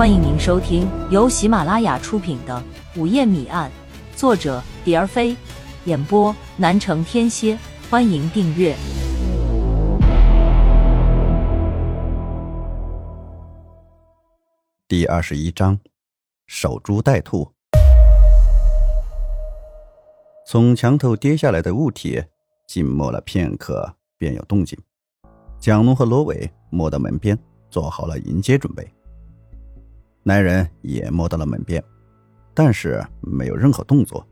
欢迎您收听由喜马拉雅出品的《午夜谜案》，作者蝶儿飞，演播南城天蝎。欢迎订阅第二十一章：守株待兔。从墙头跌下来的物体，静默了片刻，便有动静。蒋龙和罗伟摸到门边，做好了迎接准备。男人也摸到了门边，但是没有任何动作。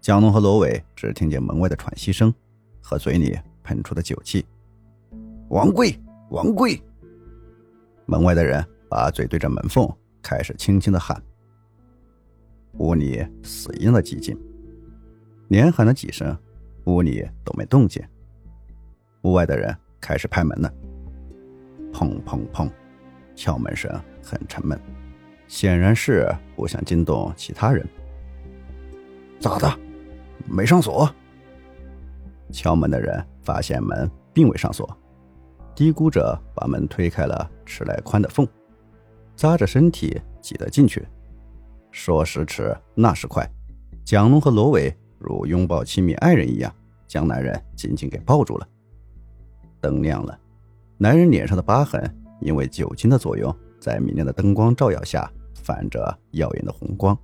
蒋龙和罗伟只听见门外的喘息声和嘴里喷出的酒气。王贵，王贵！门外的人把嘴对着门缝，开始轻轻的喊。屋里死硬了寂静。连喊了几声，屋里都没动静。屋外的人开始拍门了，砰砰砰，敲门声很沉闷，显然是不想惊动其他人。咋的？没上锁？敲门的人发现门并未上锁，嘀咕着把门推开了尺来宽的缝，扎着身体挤了进去。说时迟，那时快，蒋龙和罗伟。如拥抱亲密爱人一样，将男人紧紧给抱住了。灯亮了，男人脸上的疤痕因为酒精的作用，在明亮的灯光照耀下泛着耀眼的红光，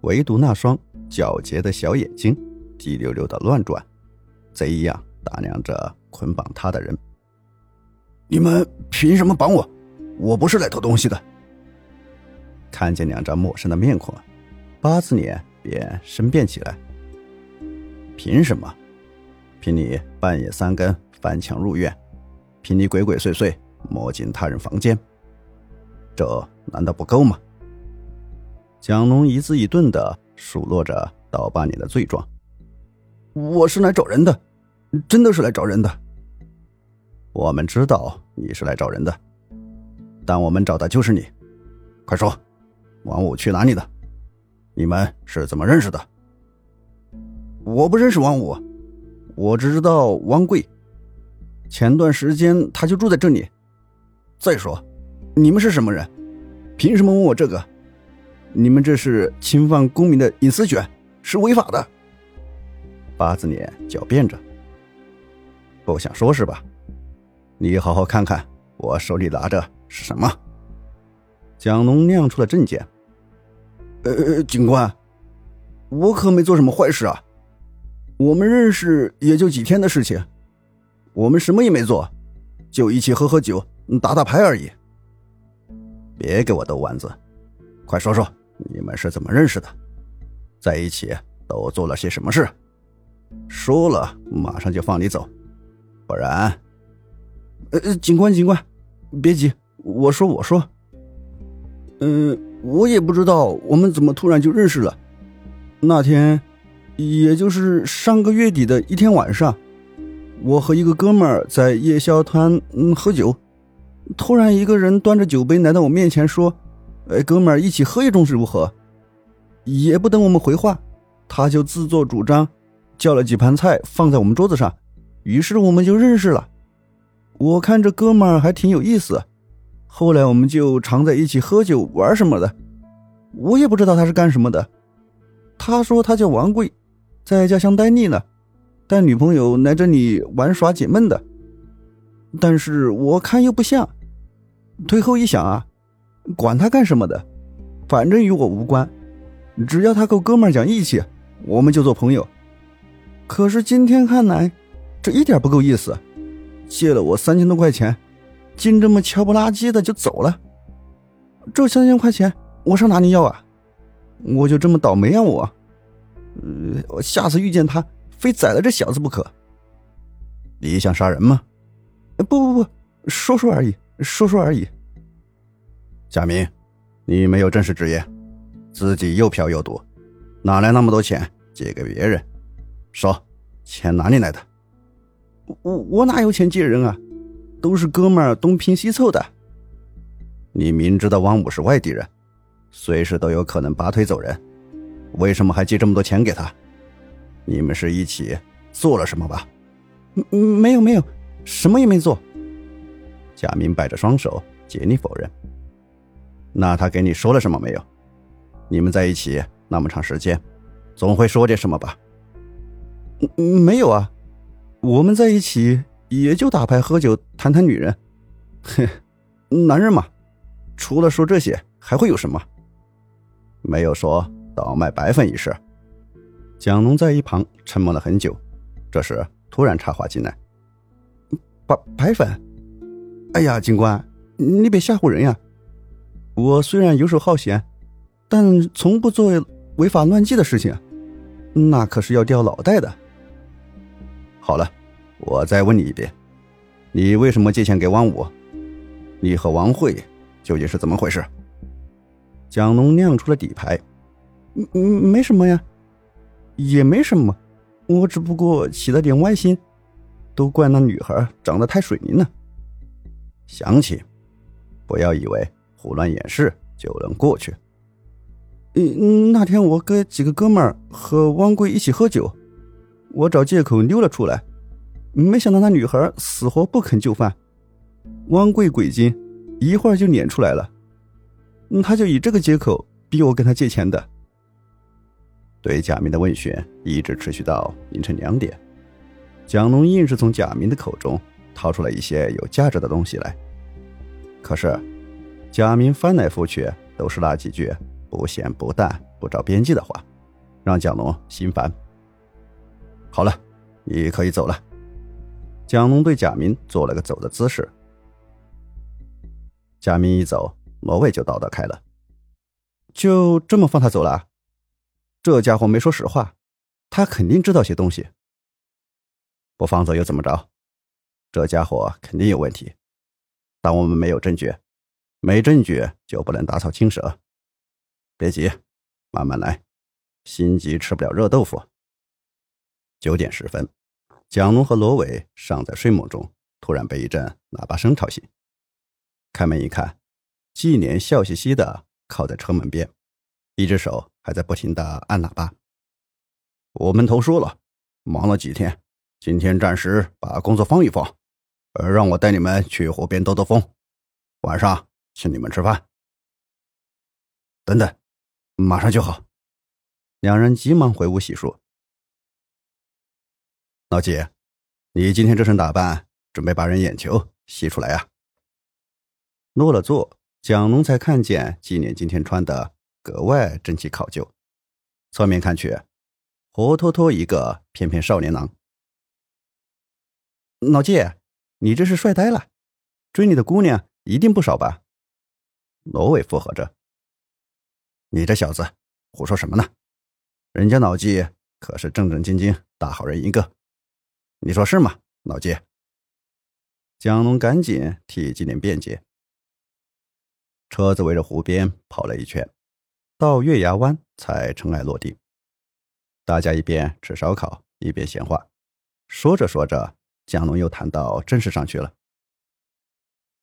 唯独那双皎洁的小眼睛滴溜溜的乱转，贼一样打量着捆绑他的人。你们凭什么绑我？我不是来偷东西的。看见两张陌生的面孔，八字脸便生变起来。凭什么？凭你半夜三更翻墙入院，凭你鬼鬼祟祟摸进他人房间，这难道不够吗？蒋龙一字一顿的数落着刀疤脸的罪状。我是来找人的，真的是来找人的。我们知道你是来找人的，但我们找的就是你。快说，王五去哪里了？你们是怎么认识的？我不认识王五，我只知道王贵。前段时间他就住在这里。再说，你们是什么人？凭什么问我这个？你们这是侵犯公民的隐私权，是违法的。八字脸狡辩着，不想说是吧？你好好看看我手里拿着是什么。蒋龙亮出了证件。呃，警官，我可没做什么坏事啊。我们认识也就几天的事情，我们什么也没做，就一起喝喝酒、打打牌而已。别给我逗弯子，快说说你们是怎么认识的，在一起都做了些什么事？说了马上就放你走，不然……呃，警官，警官，别急，我说，我说，嗯，我也不知道我们怎么突然就认识了，那天。也就是上个月底的一天晚上，我和一个哥们儿在夜宵摊嗯喝酒，突然一个人端着酒杯来到我面前说：“哎，哥们儿，一起喝一盅是如何？”也不等我们回话，他就自作主张叫了几盘菜放在我们桌子上，于是我们就认识了。我看这哥们儿还挺有意思，后来我们就常在一起喝酒玩什么的。我也不知道他是干什么的，他说他叫王贵。在家乡待腻了，带女朋友来这里玩耍解闷的。但是我看又不像。退后一想啊，管他干什么的，反正与我无关。只要他够哥们讲义气，我们就做朋友。可是今天看来，这一点不够意思。借了我三千多块钱，竟这么悄不拉几的就走了。这三千块钱我上哪里要啊？我就这么倒霉啊我！呃，我下次遇见他，非宰了这小子不可。你想杀人吗？不不不，说说而已，说说而已。贾明，你没有正式职业，自己又嫖又赌，哪来那么多钱借给别人？说，钱哪里来的？我我哪有钱借人啊？都是哥们儿东拼西凑的。你明知道汪武是外地人，随时都有可能拔腿走人。为什么还借这么多钱给他？你们是一起做了什么吧？嗯，没有没有，什么也没做。贾明摆着双手，竭力否认。那他给你说了什么没有？你们在一起那么长时间，总会说点什么吧？没有啊，我们在一起也就打牌喝酒谈谈女人。哼，男人嘛，除了说这些还会有什么？没有说倒卖白粉一事。蒋龙在一旁沉默了很久，这时突然插话进来：“白白粉？哎呀，警官，你别吓唬人呀！我虽然游手好闲，但从不做违法乱纪的事情，那可是要掉脑袋的。”好了，我再问你一遍，你为什么借钱给王五？你和王慧究竟是怎么回事？蒋龙亮出了底牌：“嗯，没什么呀。”也没什么，我只不过起了点歪心，都怪那女孩长得太水灵了。想起，不要以为胡乱掩饰就能过去。嗯，那天我跟几个哥们儿和汪贵一起喝酒，我找借口溜了出来，没想到那女孩死活不肯就范。汪贵鬼精，一会儿就撵出来了，他就以这个借口逼我跟他借钱的。对贾明的问询一直持续到凌晨两点，蒋龙硬是从贾明的口中掏出了一些有价值的东西来。可是，贾明翻来覆去都是那几句不咸不淡、不着边际的话，让蒋龙心烦。好了，你可以走了。蒋龙对贾明做了个走的姿势。贾明一走，罗伟就叨叨开了：“就这么放他走了？”这家伙没说实话，他肯定知道些东西。不放走又怎么着？这家伙肯定有问题。但我们没有证据，没证据就不能打草惊蛇。别急，慢慢来，心急吃不了热豆腐。九点十分，蒋龙和罗伟尚在睡梦中，突然被一阵喇叭声吵醒。开门一看，纪年笑嘻嘻的靠在车门边。一只手还在不停的按喇叭。我们都说了，忙了几天，今天暂时把工作放一放，呃，让我带你们去湖边兜兜风，晚上请你们吃饭。等等，马上就好。两人急忙回屋洗漱。老姐，你今天这身打扮，准备把人眼球吸出来呀？落了座，蒋龙才看见纪念今天穿的。格外争气考究，侧面看去，活脱脱一个翩翩少年郎。老季，你这是帅呆了，追你的姑娘一定不少吧？罗伟附和着。你这小子胡说什么呢？人家老季可是正正经经大好人一个，你说是吗？老季。蒋龙赶紧替纪念辩解。车子围着湖边跑了一圈。到月牙湾才尘埃落定，大家一边吃烧烤一边闲话，说着说着，蒋龙又谈到正事上去了。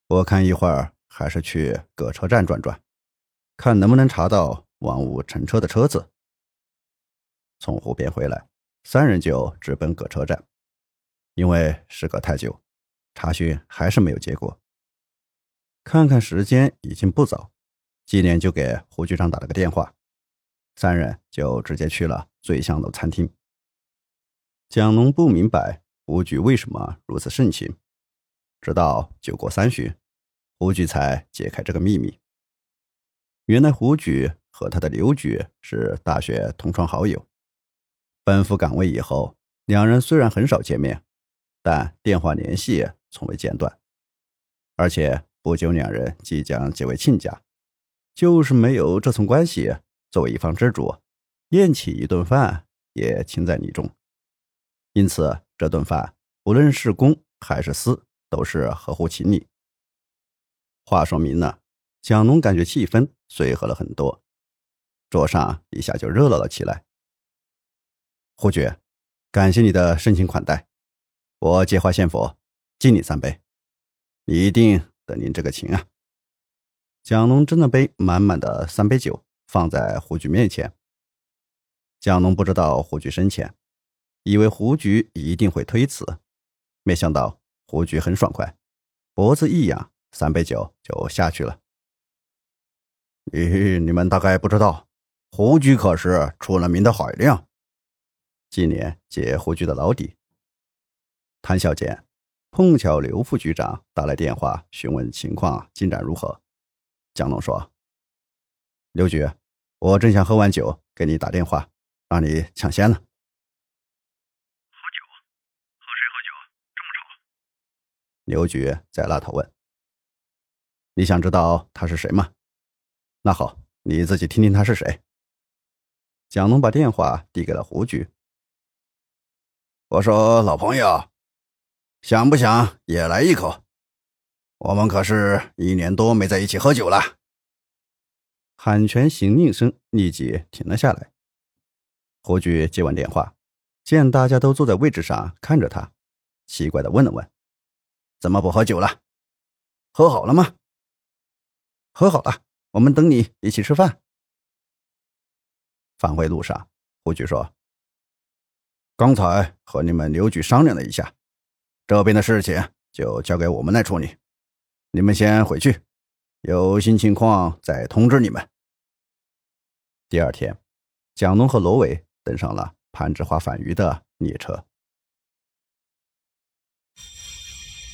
我看一会儿还是去葛车站转转，看能不能查到王五乘车的车子。从湖边回来，三人就直奔葛车站，因为时隔太久，查询还是没有结果。看看时间，已经不早。纪念就给胡局长打了个电话，三人就直接去了醉香楼餐厅。蒋龙不明白胡局为什么如此盛情，直到酒过三巡，胡局才解开这个秘密。原来胡局和他的刘局是大学同窗好友，奔赴岗位以后，两人虽然很少见面，但电话联系从未间断，而且不久两人即将结为亲家。就是没有这层关系，作为一方之主，宴请一顿饭也情在理中。因此，这顿饭无论是公还是私，都是合乎情理。话说明了，蒋龙感觉气氛随和了很多，桌上一下就热闹了起来。胡爵，感谢你的盛情款待，我借花献佛，敬你三杯。一定得您这个情啊！蒋龙斟了杯满满的三杯酒，放在胡局面前。蒋龙不知道胡局深浅，以为胡局一定会推辞，没想到胡局很爽快，脖子一仰，三杯酒就下去了。你你们大概不知道，胡局可是出了名的海量。今年解胡局的老底。谭小姐，碰巧刘副局长打来电话询问情况进展如何。蒋龙说：“刘局，我正想喝完酒给你打电话，让你抢先呢。”喝酒？和谁喝酒？这么吵？刘局在那头问：“你想知道他是谁吗？”那好，你自己听听他是谁。蒋龙把电话递给了胡局。我说：“老朋友，想不想也来一口？我们可是一年多没在一起喝酒了。”喊拳行令声立即停了下来。胡局接完电话，见大家都坐在位置上看着他，奇怪的问了问：“怎么不喝酒了？喝好了吗？”“喝好了。”我们等你一起吃饭。返回路上，胡局说：“刚才和你们刘局商量了一下，这边的事情就交给我们来处理。你们先回去，有新情况再通知你们。”第二天，蒋龙和罗伟登上了攀枝花返渝的列车。